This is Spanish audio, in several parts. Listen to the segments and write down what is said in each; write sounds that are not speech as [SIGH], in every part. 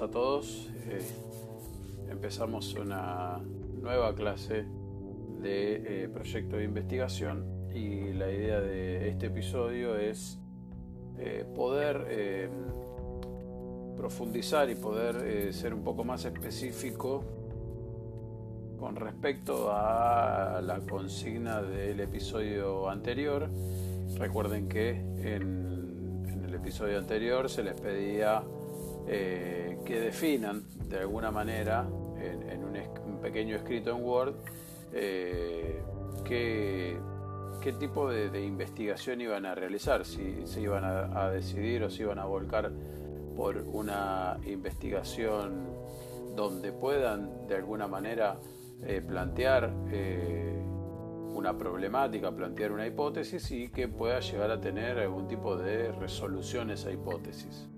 a todos. Eh, empezamos una nueva clase de eh, proyecto de investigación y la idea de este episodio es eh, poder profundizar y poder ser un poco más específico con respecto a la consigna del episodio anterior. Recuerden que en el episodio anterior se les pedía eh, que definan de alguna manera en, un, pequeño escrito en Word eh, qué, tipo de, investigación iban a realizar, si se iban a, decidir o si iban a volcar por una investigación donde puedan de alguna manera eh, plantear una problemática, plantear una hipótesis y que pueda llegar a tener algún tipo de resolución esa hipótesis.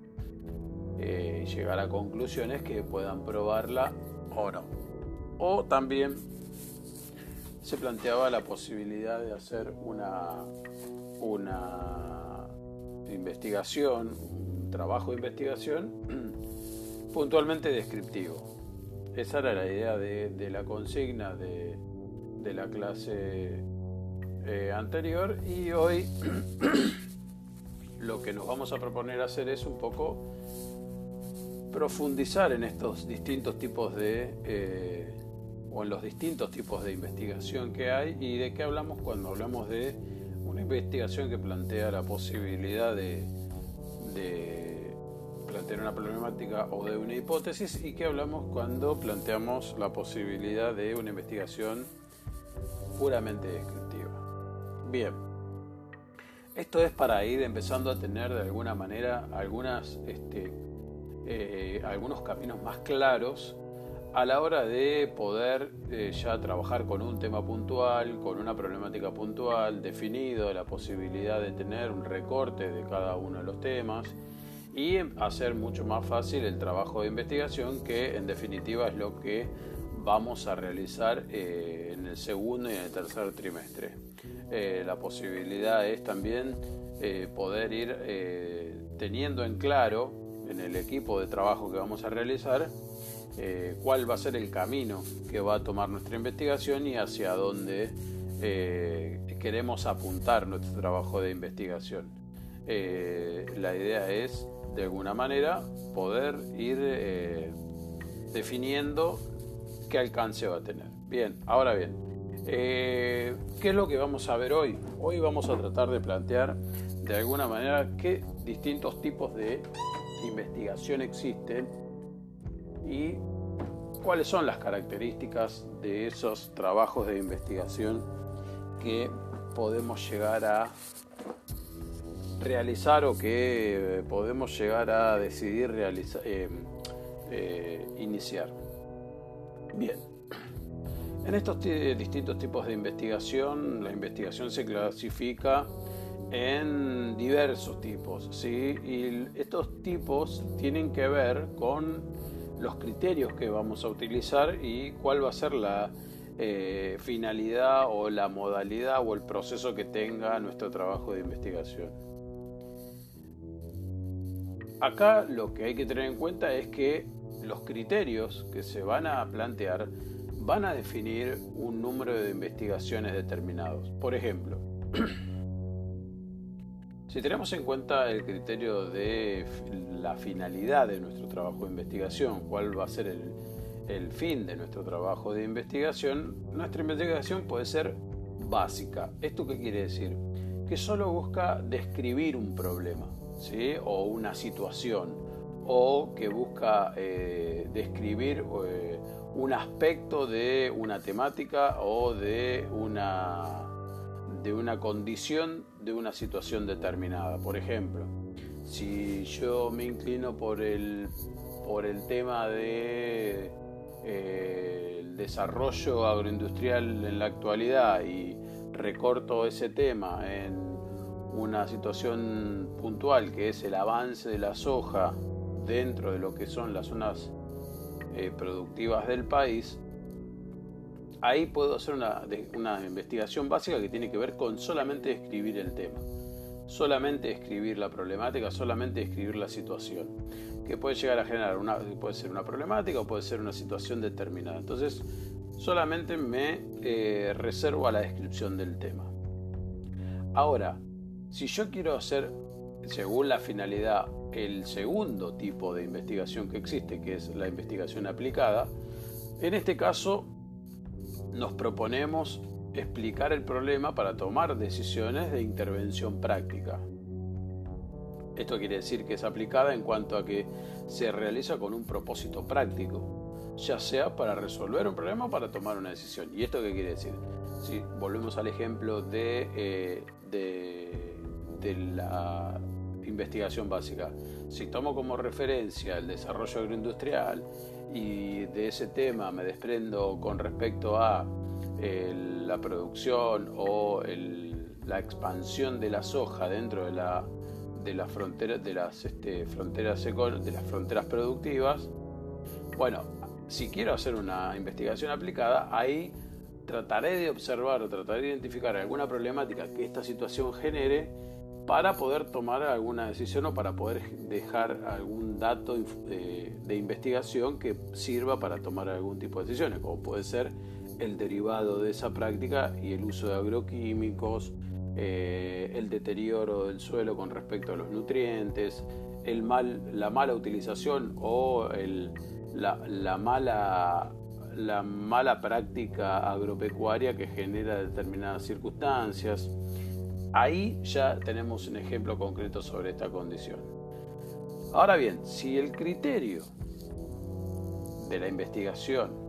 Eh, llegar a conclusiones que puedan probarla o no. O también se planteaba la posibilidad de hacer una, una investigación, un trabajo de investigación [CLEARS THROAT] puntualmente descriptivo. Esa era la idea de, la consigna de, la clase eh, anterior y hoy [CLEARS THROAT] lo que nos vamos a proponer hacer es un poco profundizar en estos distintos tipos de, eh, o en los distintos tipos de investigación que hay y de qué hablamos cuando hablamos de una investigación que plantea la posibilidad de, plantear una problemática o de una hipótesis y qué hablamos cuando planteamos la posibilidad de una investigación puramente descriptiva. Bien, esto es para ir empezando a tener de alguna manera algunas este, eh, algunos caminos más claros a la hora de poder eh, ya trabajar con un tema puntual, con una problemática puntual, definido la posibilidad de tener un recorte de cada uno de los temas y hacer mucho más fácil el trabajo de investigación que en definitiva es lo que vamos a realizar eh, en el segundo y en el tercer trimestre. la posibilidad es también poder ir teniendo en claro en el equipo de trabajo que vamos a realizar eh, cuál va a ser el camino que va a tomar nuestra investigación y hacia dónde eh, queremos apuntar nuestro trabajo de investigación. Eh, la idea es, de alguna manera, poder ir definiendo qué alcance va a tener. Bien, ahora bien, ¿qué es lo que vamos a ver hoy? Hoy vamos a tratar de plantear de alguna manera qué distintos tipos de investigación existen y cuáles son las características de esos trabajos de investigación que podemos llegar a realizar o que podemos llegar a decidir realizar, eh, eh, iniciar. Bien, en estos distintos tipos de investigación, la investigación se clasifica en diversos tipos, ¿sí? Y estos tipos tienen que ver con los criterios que vamos a utilizar y cuál va a ser la eh, finalidad o la modalidad o el proceso que tenga nuestro trabajo de investigación. Acá lo que hay que tener en cuenta es que los criterios que se van a plantear van a definir un número de investigaciones determinados. Por ejemplo, [CLEARS THROAT] Si tenemos en cuenta el criterio de la finalidad de nuestro trabajo de investigación, cuál va a ser el, fin de nuestro trabajo de investigación, nuestra investigación puede ser básica. ¿Esto qué quiere decir? Que solo busca describir un problema ¿sí? o una situación o que busca eh, describir eh, un aspecto de una temática o de una de una condición de una situación determinada. Por ejemplo, si yo me inclino por el, por el tema de eh, desarrollo agroindustrial en la actualidad y recorto ese tema en una situación puntual que es el avance de la soja dentro de lo que son las zonas eh, productivas del país, ahí puedo hacer una, investigación básica que tiene que ver con solamente escribir el tema, solamente escribir la problemática, solamente escribir la situación. que puede llegar a generar una, puede ser una problemática o puede ser una situación determinada. Entonces, solamente me eh, reservo a la descripción del tema. Ahora, si yo quiero hacer, según la finalidad, el segundo tipo de investigación que existe, que es la investigación aplicada, en este caso nos proponemos explicar el problema para tomar decisiones de intervención práctica. Esto quiere decir que es aplicada en cuanto a que se realiza con un propósito práctico, ya sea para resolver un problema o para tomar una decisión. ¿Y esto qué quiere decir? Si volvemos al ejemplo de, eh, de, la investigación básica, si tomo como referencia el desarrollo agroindustrial y de ese tema me desprendo con respecto a la producción o la expansión de la soja dentro de la de las fronteras de las este, fronteras de las fronteras productivas. Bueno si quiero hacer una investigación aplicada ahí trataré de observar o trataré de identificar alguna problemática que esta situación genere para poder tomar alguna decisión o para poder dejar algún dato de, de investigación que sirva para tomar algún tipo de decisiones como puede ser el derivado de esa práctica y el uso de agroquímicos eh, el deterioro del suelo con respecto a los nutrientes, el mal, la mala utilización o la, mala, la mala práctica agropecuaria que genera determinadas circunstancias. Ahí ya tenemos un ejemplo concreto sobre esta condición. Ahora bien, si el criterio de la investigación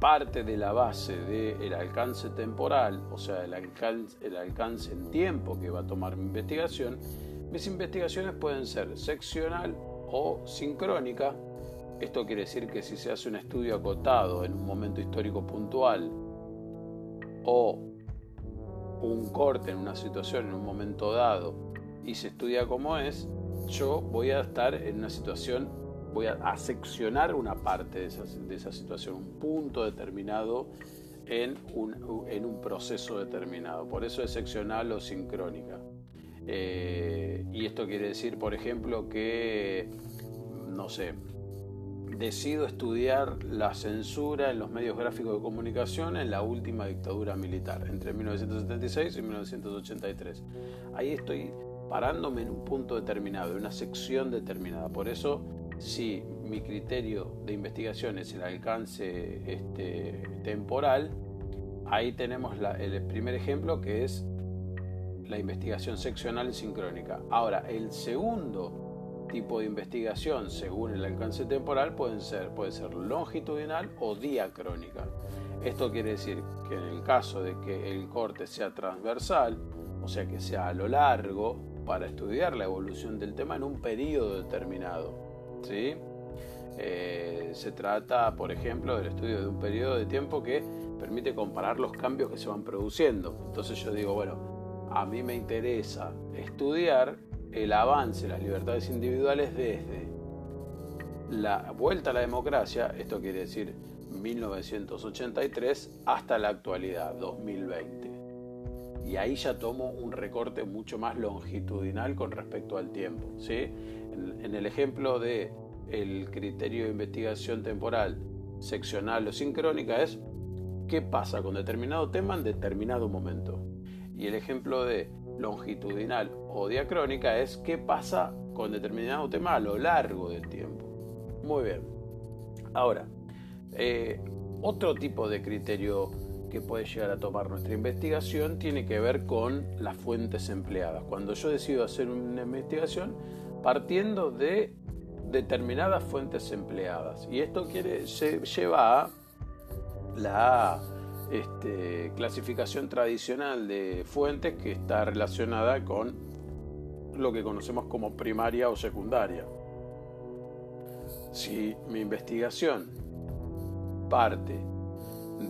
parte de la base del alcance temporal, o sea, el alcance, el alcance en tiempo que va a tomar mi investigación, mis investigaciones pueden ser seccional o sincrónica. Esto quiere decir que si se hace un estudio acotado en un momento histórico puntual o un corte en una situación en un momento dado y se estudia como es, yo voy a estar en una situación voy a, seccionar una parte de esa, situación, un punto determinado en un, en un, proceso determinado. Por eso es seccional o sincrónica. Eh, y esto quiere decir, por ejemplo, que, no sé, decido estudiar la censura en los medios gráficos de comunicación en la última dictadura militar, entre 1976 y 1983. Ahí estoy parándome en un punto determinado, en una sección determinada. Por eso si mi criterio de investigación es el alcance este, temporal, ahí tenemos el primer ejemplo que es la investigación seccional sincrónica. Ahora, el segundo tipo de investigación según el alcance temporal pueden ser, puede ser longitudinal o diacrónica. Esto quiere decir que en el caso de que el corte sea transversal, o sea que sea a lo largo, para estudiar la evolución del tema en un periodo determinado. ¿sí? Eh, se trata, por ejemplo, del estudio de un periodo de tiempo que permite comparar los cambios que se van produciendo. Entonces yo digo, bueno, a mí me interesa estudiar el avance las libertades individuales desde la vuelta a la democracia, esto quiere decir 1983, hasta la actualidad, 2020. Y ahí ya tomo un recorte mucho más longitudinal con respecto al tiempo. ¿sí? en, el ejemplo de el criterio de investigación temporal seccional o sincrónica es qué pasa con determinado tema en determinado momento. Y el ejemplo de longitudinal o diacrónica es qué pasa con determinado tema a lo largo del tiempo. Muy bien. Ahora, eh, otro tipo de criterio que puede llegar a tomar nuestra investigación tiene que ver con las fuentes empleadas. Cuando yo decido hacer una investigación, partiendo de determinadas fuentes empleadas. Y esto quiere, se lleva a la este, clasificación tradicional de fuentes que está relacionada con lo que conocemos como primaria o secundaria. Si mi investigación parte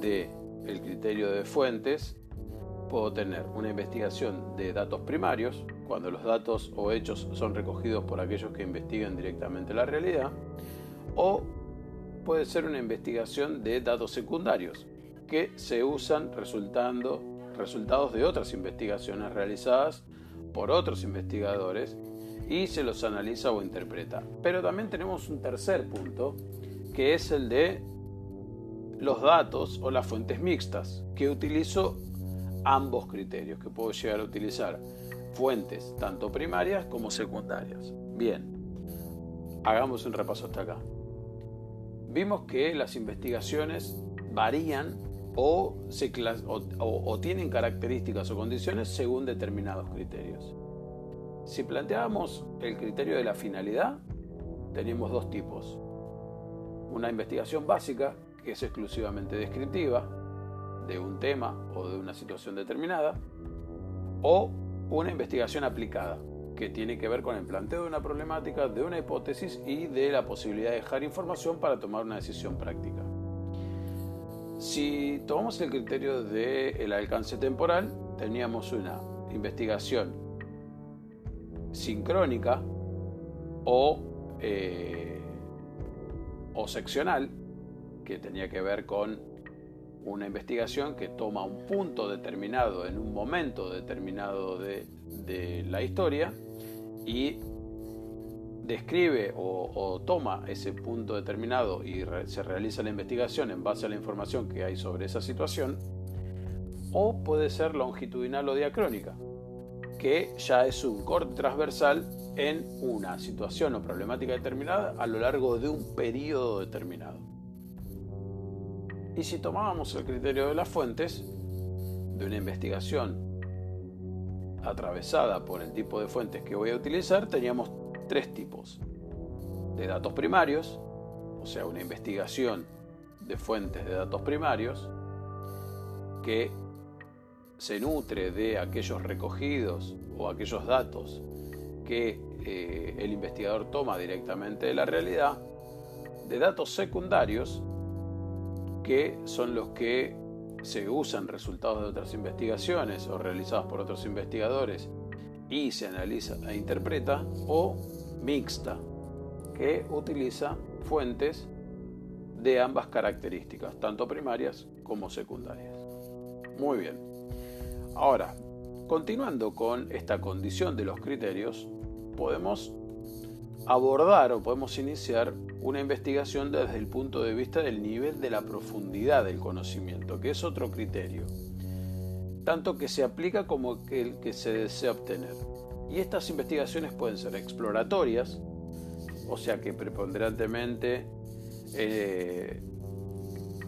de criterio de fuentes, puedo tener una investigación de datos primarios, cuando los datos o hechos son recogidos por aquellos que investigan directamente la realidad, o puede ser una investigación de datos secundarios, que se usan resultando resultados de otras investigaciones realizadas por otros investigadores y se los analiza o interpreta. Pero también tenemos un tercer punto, que es el de los datos o las fuentes mixtas, que utilizo ambos criterios, que puedo llegar a utilizar fuentes tanto primarias como secundarias. Bien, hagamos un repaso hasta acá. Vimos que las investigaciones varían o, tienen características o condiciones según determinados criterios. Si planteábamos el criterio de la finalidad, tenemos dos tipos. Una investigación básica, que es exclusivamente descriptiva de un tema o de una situación determinada, o una investigación aplicada, que tiene que ver con el planteo de una problemática, de una hipótesis y de la posibilidad de dejar información para tomar una decisión práctica. Si tomamos el criterio del alcance temporal, teníamos una investigación sincrónica o, eh, o seccional, que tenía que ver con una investigación que toma un punto determinado en un momento determinado de, de la historia y describe o, toma ese punto determinado y se realiza la investigación en base a la información que hay sobre esa situación, o puede ser longitudinal o diacrónica, que ya es un corte transversal en una situación o problemática determinada a lo largo de un periodo determinado. Y si tomábamos el criterio de las fuentes, de una investigación atravesada por el tipo de fuentes que voy a utilizar, teníamos tres tipos. De datos primarios, o sea, una investigación de fuentes de datos primarios, que se nutre de aquellos recogidos o aquellos datos que eh, el investigador toma directamente de la realidad, de datos secundarios, que son los que se usan resultados de otras investigaciones o realizados por otros investigadores y se analiza e interpreta, o mixta, que utiliza fuentes de ambas características, tanto primarias como secundarias. Muy bien. Ahora, continuando con esta condición de los criterios, podemos abordar o podemos iniciar una investigación desde el punto de vista del nivel de la profundidad del conocimiento, que es otro criterio tanto que se aplica como el que se desea obtener. Y estas investigaciones pueden ser exploratorias, o sea que preponderantemente eh,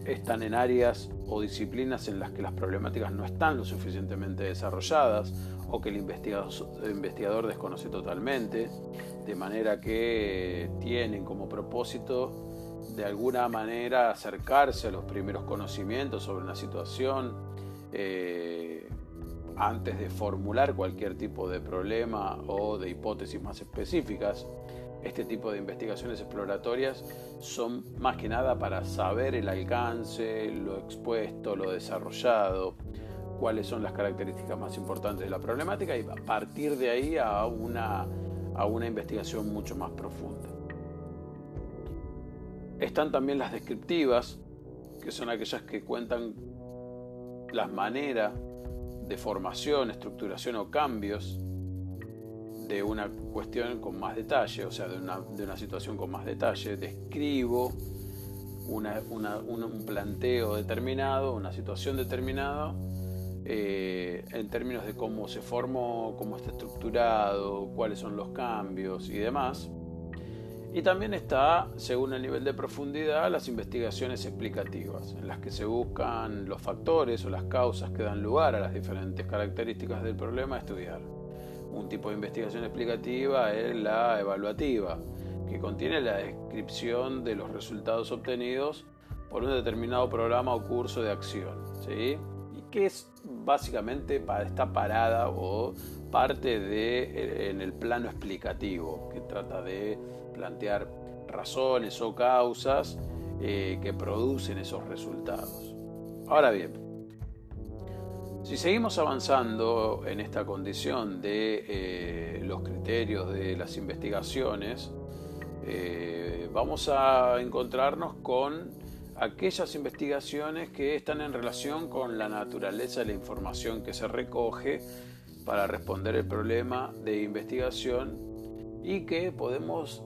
están en áreas o disciplinas en las que las problemáticas no están lo suficientemente desarrolladas o que el investigador, desconoce totalmente, de manera que tienen como propósito de alguna manera acercarse a los primeros conocimientos sobre una situación, eh, antes de formular cualquier tipo de problema o de hipótesis más específicas. Este tipo de investigaciones exploratorias son más que nada para saber el alcance, lo expuesto, lo desarrollado, cuáles son las características más importantes de la problemática y a partir de ahí a una, a una investigación mucho más profunda. Están también las descriptivas, que son aquellas que cuentan las maneras de formación, estructuración o cambios de una cuestión con más detalle, o sea, de una, situación con más detalle. Describo un planteo determinado, una situación determinada, eh, en términos de cómo se formó, cómo está estructurado, cuáles son los cambios y demás. Y también está, según el nivel de profundidad, las investigaciones explicativas, en las que se buscan los factores o las causas que dan lugar a las diferentes características del problema a estudiar. Un tipo de investigación explicativa es la evaluativa, que contiene la descripción de los resultados obtenidos por un determinado programa o curso de acción, ¿sí? Que es básicamente está parada o parte de eh, en el plano explicativo, que trata de plantear razones o causas eh, que producen esos resultados. Ahora bien, si seguimos avanzando en esta condición de eh, los criterios de las investigaciones, vamos a encontrarnos con aquellas investigaciones que están en relación con la naturaleza de la información que se recoge para responder el problema de investigación y que podemos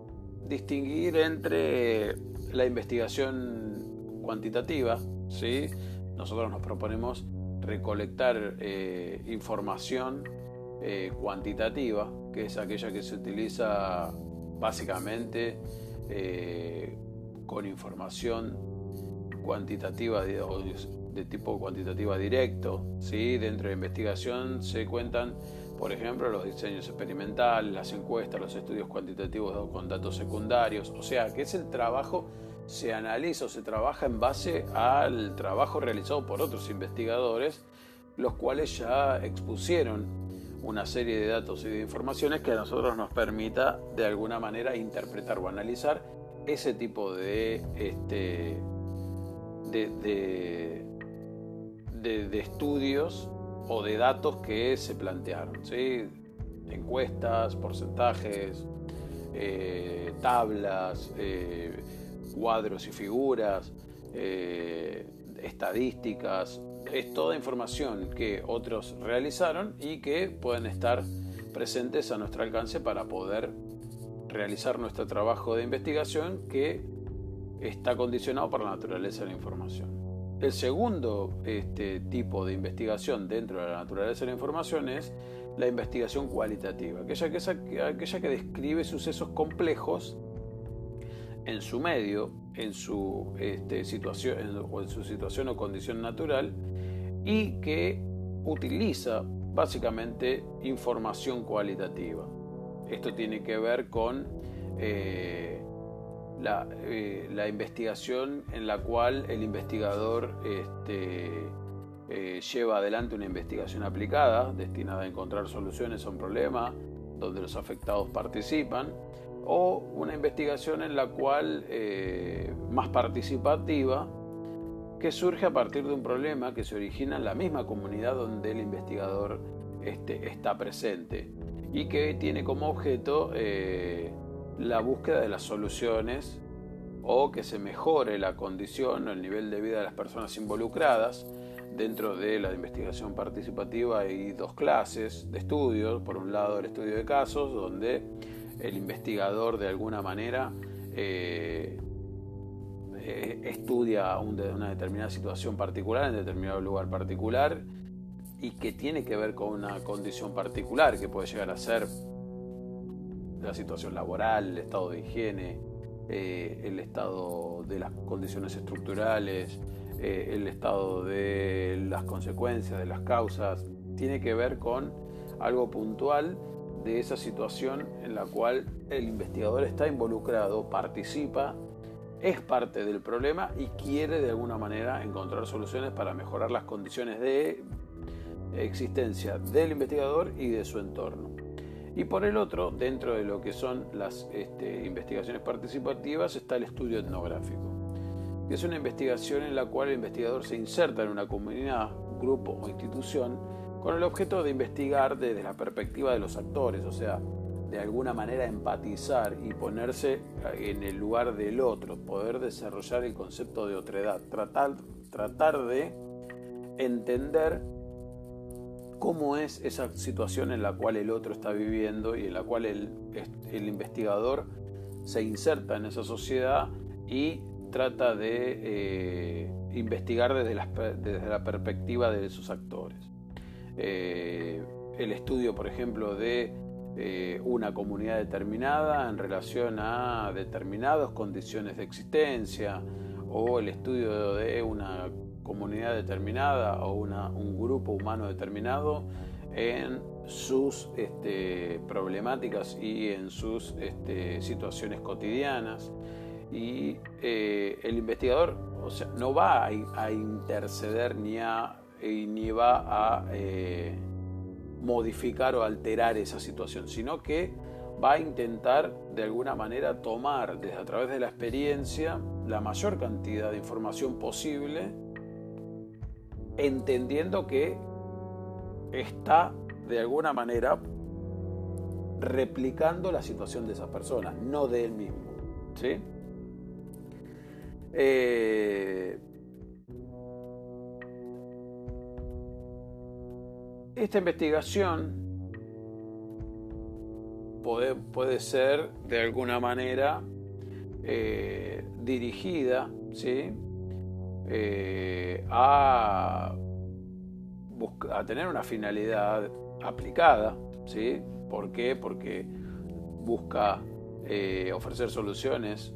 distinguir entre la investigación cuantitativa, ¿sí? nosotros nos proponemos recolectar eh, información eh, cuantitativa, que es aquella que se utiliza básicamente eh, con información cuantitativa de, de, tipo cuantitativa directo. ¿sí? Dentro de la investigación se cuentan, por ejemplo, los diseños experimentales, las encuestas, los estudios cuantitativos con datos secundarios. O sea, que es el trabajo, se analiza o se trabaja en base al trabajo realizado por otros investigadores, los cuales ya expusieron una serie de datos y de informaciones que a nosotros nos permita de alguna manera interpretar o analizar ese tipo de, este, de, de, estudios o de datos que se plantearon. ¿sí? Encuestas, porcentajes, eh, tablas, eh, cuadros y figuras, eh, estadísticas, es toda información que otros realizaron y que pueden estar presentes a nuestro alcance para poder realizar nuestro trabajo de investigación que está condicionado por la naturaleza de la información. El segundo este, tipo de investigación dentro de la naturaleza de la información es la investigación cualitativa, aquella que, describe sucesos complejos en su medio, en su, este, situación, o en su situación o condición natural y que utiliza básicamente información cualitativa. Esto tiene que ver con eh, eh, la, investigación en la cual el investigador este, eh, lleva adelante una investigación aplicada destinada a encontrar soluciones a un problema donde los afectados participan o una investigación en la cual más participativa que surge a partir de un problema que se origina en la misma comunidad donde el investigador este, está presente y que tiene como objeto eh, la búsqueda de las soluciones o que se mejore la condición o el nivel de vida de las personas involucradas. Dentro de la investigación participativa hay dos clases de estudios. Por un lado el estudio de casos, donde el investigador de alguna manera eh, eh, estudia una determinada situación particular en determinado lugar particular y que tiene que ver con una condición particular que puede llegar a ser la situación laboral, el estado de higiene, eh, el estado de las condiciones estructurales, eh, el estado de las consecuencias, de las causas, tiene que ver con algo puntual de esa situación en la cual el investigador está involucrado, participa es parte del problema y quiere de alguna manera encontrar soluciones para mejorar las condiciones de existencia del investigador y de su entorno. Y por el otro, dentro de lo que son las este, investigaciones participativas, está el estudio etnográfico, que es una investigación en la cual el investigador se inserta en una comunidad, grupo o institución con el objeto de investigar desde la perspectiva de los actores, o sea, de alguna manera empatizar y ponerse en el lugar del otro, poder desarrollar el concepto de otredad, tratar, tratar de entender cómo es esa situación en la cual el otro está viviendo y en la cual el, investigador se inserta en esa sociedad y trata de eh, investigar desde la, desde la, perspectiva de sus actores. Eh, el estudio, por ejemplo, de eh, una comunidad determinada en relación a determinadas condiciones de existencia o el estudio de una comunidad determinada o un grupo humano determinado en sus este, problemáticas y en sus este, situaciones cotidianas. Y eh, el investigador o sea, no va a, interceder ni, a, ni va a eh, modificar o alterar esa situación, sino que va a intentar de alguna manera tomar desde a través de la experiencia la mayor cantidad de información posible, entendiendo que está de alguna manera replicando la situación de esas personas, no de él mismo. ¿sí? Eh, esta investigación puede, ser de alguna manera eh, dirigida ¿sí? Eh, a, a tener una finalidad aplicada. ¿sí? ¿Por qué? Porque busca eh, ofrecer soluciones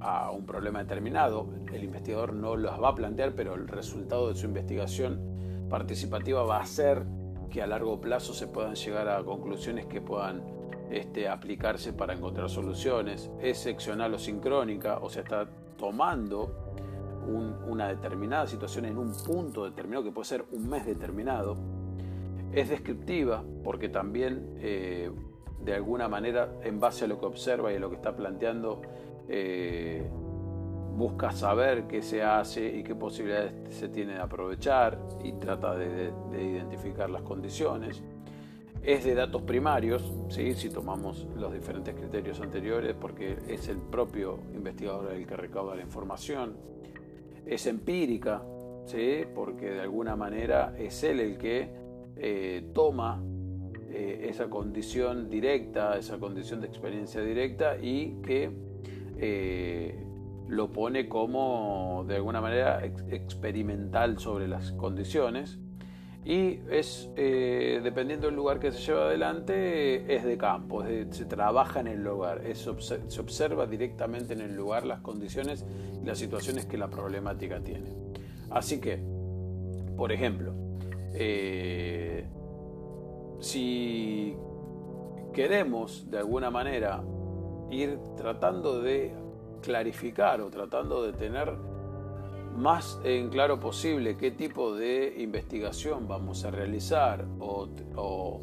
a un problema determinado. El investigador no las va a plantear, pero el resultado de su investigación participativa va a ser que a largo plazo se puedan llegar a conclusiones que puedan este, aplicarse para encontrar soluciones. Es seccional o sincrónica, o sea, está tomando una determinada situación en un punto determinado, que puede ser un mes determinado. Es descriptiva, porque también eh, de alguna manera, en base a lo que observa y a lo que está planteando, eh, busca saber qué se hace y qué posibilidades se tiene de aprovechar y trata de, identificar las condiciones. Es de datos primarios, ¿sí? si tomamos los diferentes criterios anteriores, porque es el propio investigador el que recauda la información. Es empírica, ¿sí? porque de alguna manera es él el que eh, toma eh, esa condición directa, esa condición de experiencia directa y que eh, lo pone como de alguna manera experimental sobre las condiciones y es eh, dependiendo del lugar que se lleva adelante es de campo, se trabaja en el lugar, se observa directamente en el lugar las condiciones y las situaciones que la problemática tiene. Así que, por ejemplo, si queremos de alguna manera ir tratando de clarificar o tratando de tener más en claro posible qué tipo de investigación vamos a realizar o,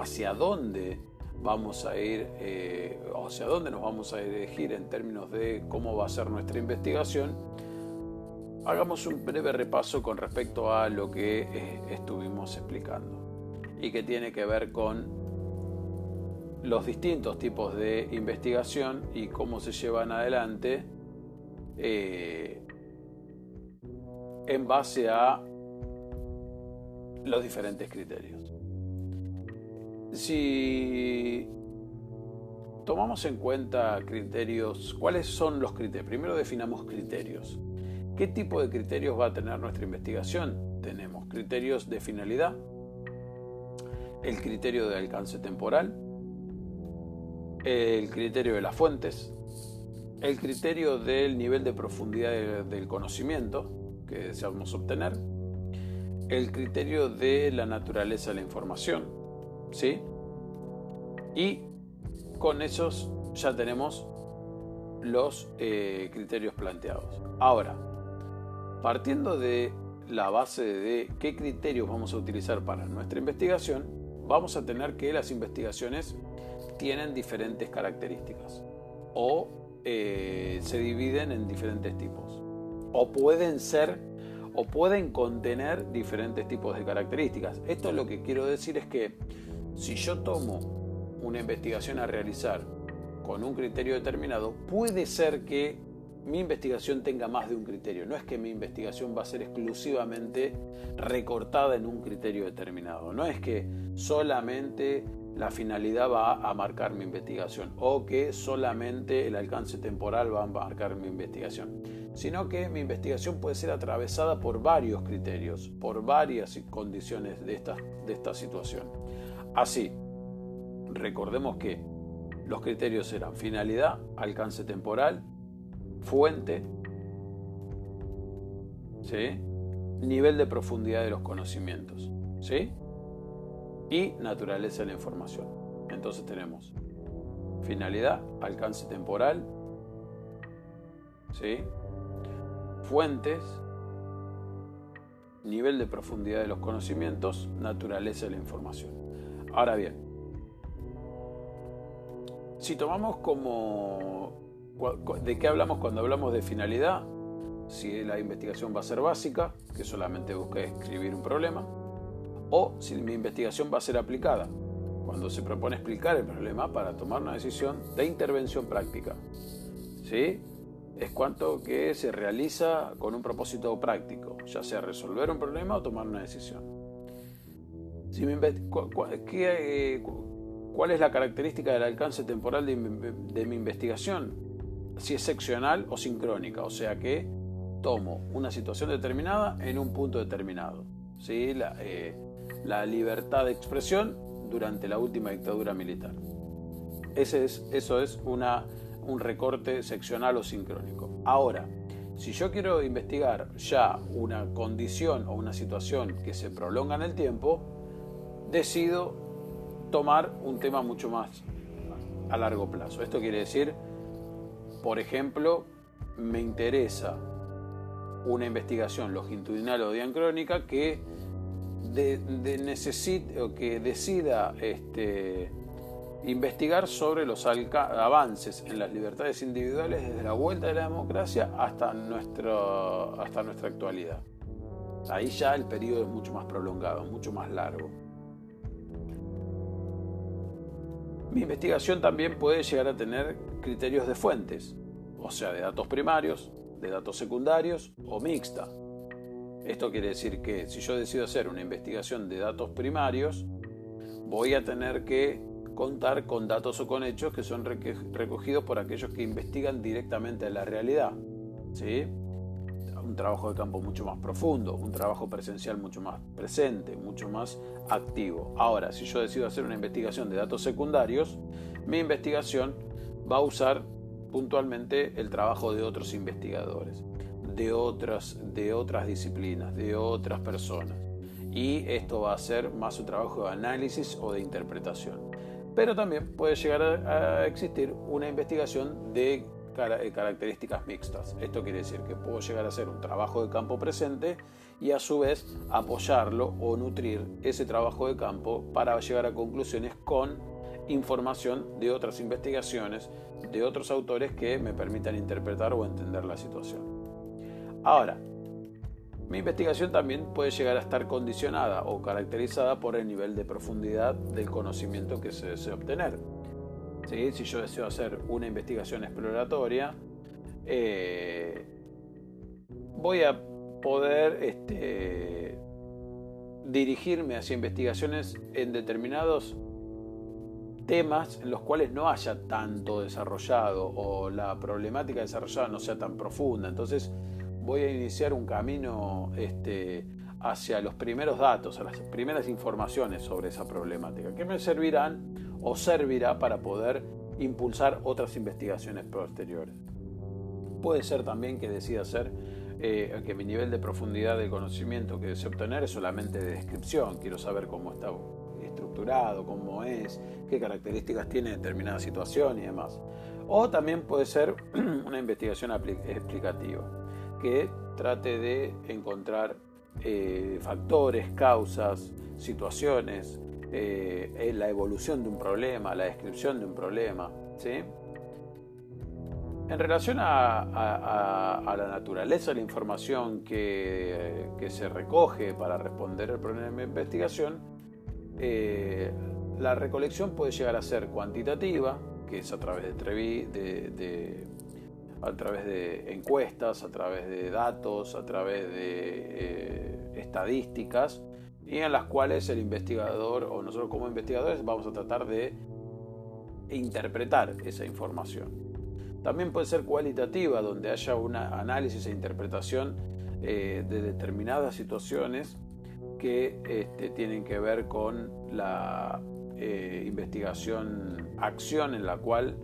hacia dónde vamos a ir eh, o hacia dónde nos vamos a dirigir en términos de cómo va a ser nuestra investigación, hagamos un breve repaso con respecto a lo que eh, estuvimos explicando y que tiene que ver con los distintos tipos de investigación y cómo se llevan adelante eh, en base a los diferentes criterios. Si tomamos en cuenta criterios, ¿cuáles son los criterios? Primero definamos criterios. ¿Qué tipo de criterios va a tener nuestra investigación? Tenemos criterios de finalidad, el criterio de alcance temporal, el criterio de las fuentes, el criterio del nivel de profundidad del conocimiento que deseamos obtener, el criterio de la naturaleza de la información, ¿sí? Y con esos ya tenemos los eh, criterios planteados. Ahora, partiendo de la base de qué criterios vamos a utilizar para nuestra investigación, vamos a tener que las investigaciones tienen diferentes características o eh, se dividen en diferentes tipos o pueden ser o pueden contener diferentes tipos de características. Esto lo que quiero decir es que si yo tomo una investigación a realizar con un criterio determinado, puede ser que mi investigación tenga más de un criterio. No es que mi investigación va a ser exclusivamente recortada en un criterio determinado. No es que solamente la finalidad va a marcar mi investigación o que solamente el alcance temporal va a marcar mi investigación, sino que mi investigación puede ser atravesada por varios criterios, por varias condiciones de esta, de esta situación. Así, recordemos que los criterios eran finalidad, alcance temporal, fuente, ¿sí? nivel de profundidad de los conocimientos ¿sí? Y naturaleza de la información. Entonces tenemos finalidad, alcance temporal, ¿sí? fuentes, nivel de profundidad de los conocimientos, naturaleza de la información. Ahora bien, si tomamos como ¿De qué hablamos cuando hablamos de finalidad? Si la investigación va a ser básica, que solamente busca escribir un problema, o si mi investigación va a ser aplicada, cuando se propone explicar el problema para tomar una decisión de intervención práctica. ¿Sí? Es cuanto que se realiza con un propósito práctico, ya sea resolver un problema o tomar una decisión. Si ¿Cuál ¿Cuál es la característica del alcance temporal de mi, investigación? Si es seccional o sincrónica, o sea que tomo una situación determinada en un punto determinado. ¿sí? Eh, la libertad de expresión durante la última dictadura militar. Ese es, eso es una, un recorte seccional o sincrónico. Ahora, si yo quiero investigar ya una condición o una situación que se prolonga en el tiempo, decido tomar un tema mucho más a largo plazo. Esto quiere decir, por ejemplo, me interesa una investigación longitudinal o diacrónica que de, necesite o que decida este, investigar sobre los avances en las libertades individuales desde la vuelta de la democracia hasta, nuestro, hasta nuestra actualidad. Ahí ya el periodo es mucho más prolongado, mucho más largo. Mi investigación también puede llegar a tener criterios de fuentes, o sea, de datos primarios, de datos secundarios o mixta. Esto quiere decir que si yo decido hacer una investigación de datos primarios, voy a tener que contar con datos o con hechos que son recogidos por aquellos que investigan directamente en la realidad. ¿sí? Un trabajo de campo mucho más profundo, un trabajo presencial mucho más presente, mucho más activo. Ahora, si yo decido hacer una investigación de datos secundarios, mi investigación va a usar puntualmente el trabajo de otros investigadores, de otras, de otras disciplinas, de otras personas. Y esto va a ser más un trabajo de análisis o de interpretación pero también puede llegar a, existir una investigación de características mixtas. Esto quiere decir que puedo llegar a hacer un trabajo de campo presente y a su vez apoyarlo o nutrir ese trabajo de campo para llegar a conclusiones con información de otras investigaciones, de otros autores que me permitan interpretar o entender la situación. Ahora, mi investigación también puede llegar a estar condicionada o caracterizada por el nivel de profundidad del conocimiento que se desea obtener. Si yo deseo hacer una investigación exploratoria, eh, voy a poder este, dirigirme hacia investigaciones en determinados temas en los cuales no haya tanto desarrollado o la problemática desarrollada no sea tan profunda. Entonces, voy a iniciar un camino este, hacia los primeros datos, a las primeras informaciones sobre esa problemática, que me servirán o servirá para poder impulsar otras investigaciones posteriores. Puede ser también que decida hacer eh, que mi nivel de profundidad del conocimiento que deseo obtener es solamente de descripción, quiero saber cómo está estructurado, cómo es, qué características tiene determinada situación y demás. O también puede ser [CLEARS THROAT] una investigación explicativa que trate de encontrar eh, factores, causas, situaciones, eh, la evolución de un problema, la descripción de un problema. ¿sí? En relación a, la naturaleza de la información que, se recoge para responder el problema de investigación, eh, la recolección puede llegar a ser cuantitativa, que es a través de, de a través de encuestas, a través de datos, a través de eh, estadísticas, y en las cuales el investigador o nosotros como investigadores vamos a tratar de interpretar esa información. También puede ser cualitativa, donde haya un análisis e interpretación eh, de determinadas situaciones que este, tienen que ver con la eh, investigación, acción en la cual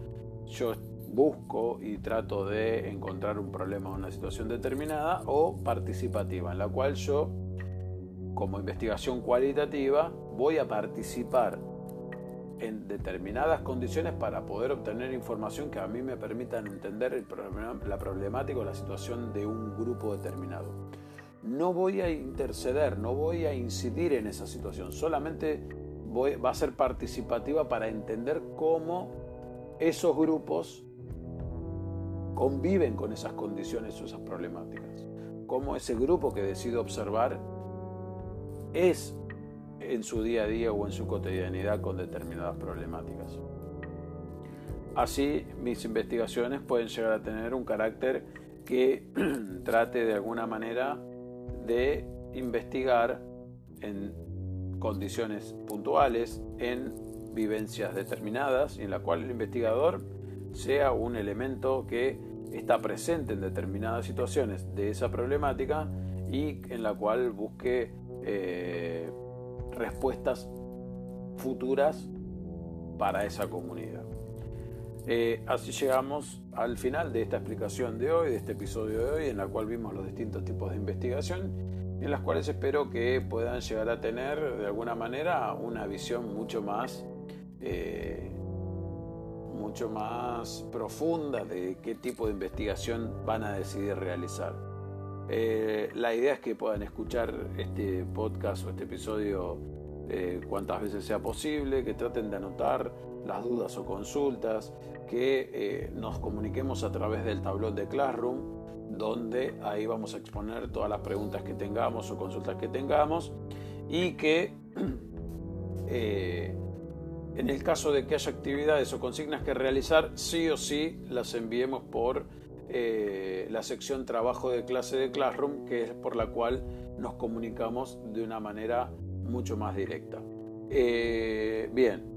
yo busco y trato de encontrar un problema o una situación determinada o participativa, en la cual yo, como investigación cualitativa, voy a participar en determinadas condiciones para poder obtener información que a mí me permitan entender la problemática o la situación de un grupo determinado. No voy a interceder, no voy a incidir en esa situación, solamente va a ser participativa para entender cómo esos grupos conviven con esas condiciones o esas problemáticas. Cómo ese grupo que decido observar es en su día a día o en su cotidianidad con determinadas problemáticas. Así, mis investigaciones pueden llegar a tener un carácter que [CLEARS THROAT] trate de alguna manera de investigar en condiciones puntuales, en vivencias determinadas y en la cual el investigador sea un elemento que está presente en determinadas situaciones de esa problemática y en la cual busque eh, respuestas futuras para esa comunidad. Eh, así llegamos al final de esta explicación de hoy, de este episodio de hoy, en la cual vimos los distintos tipos de investigación, en las cuales espero que puedan llegar a tener de alguna manera una visión mucho más, eh, mucho más profunda de qué tipo de investigación van a decidir realizar. Eh, la idea es que puedan escuchar este podcast o este episodio cuantas veces sea posible, que traten de anotar las dudas o consultas, que eh, nos comuniquemos a través del tablón de Classroom, donde ahí vamos a exponer todas las preguntas que tengamos o consultas que tengamos y que [CLEARS THROAT] eh, en el caso de que haya actividades o consignas que realizar, sí o sí las enviemos por eh, la sección trabajo de clase de Classroom, que es por la cual nos comunicamos de una manera mucho más directa. bien,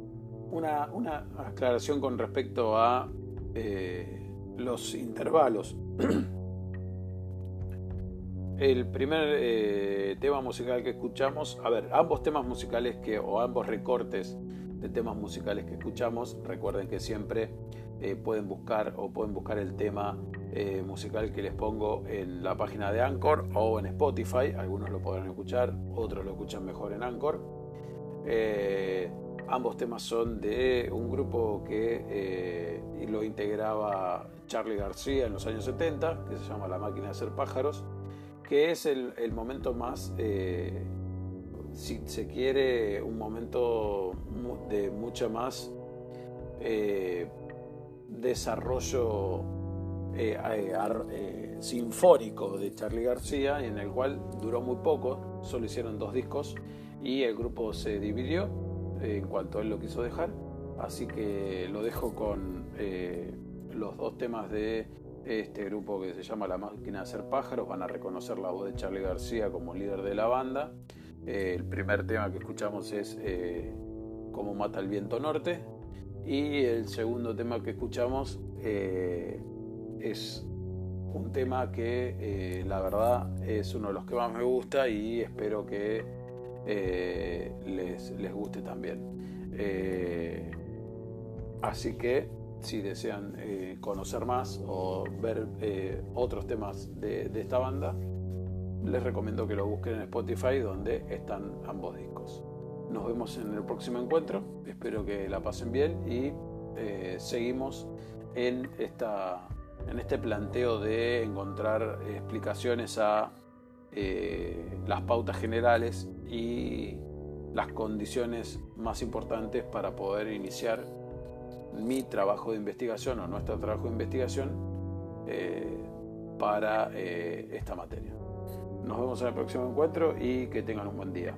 una, aclaración con respecto a eh, los intervalos. [CLEARS THROAT] El primer eh, tema musical que escuchamos, a ver, ambos temas musicales que, o ambos recortes de temas musicales que escuchamos, recuerden que siempre eh, pueden buscar o pueden buscar el tema musical que les pongo en la página de Anchor o en Spotify. Algunos lo podrán escuchar, otros lo escuchan mejor en Anchor. Ambos temas son de un grupo que eh, lo integraba Charlie García en los años 70, que se llama La máquina de hacer pájaros, que es el, momento más, eh, si se quiere, un momento de mucha más eh, desarrollo sinfónico de Charlie García, en el cual duró muy poco, solo hicieron dos discos y el grupo se dividió en cuanto él lo quiso dejar. Así que lo dejo con eh, los dos temas de este grupo que se llama La Máquina de Hacer Pájaros. Van a reconocer la voz de Charlie García como líder de la banda. Eh, el primer tema que escuchamos es eh, Cómo mata el viento norte. Y el segundo tema que escuchamos es un tema que la verdad es uno de los que más me gusta y espero que eh, les, les, guste también. Eh, así que si desean eh, conocer más o ver otros temas de, esta banda, les recomiendo que lo busquen en Spotify donde están ambos discos. Nos vemos en el próximo encuentro, espero que la pasen bien y seguimos en, esta, en este planteo de encontrar explicaciones a las pautas generales y las condiciones más importantes para poder iniciar mi trabajo de investigación o nuestro trabajo de investigación eh, para eh, esta materia. Nos vemos en el próximo encuentro y que tengan un buen día.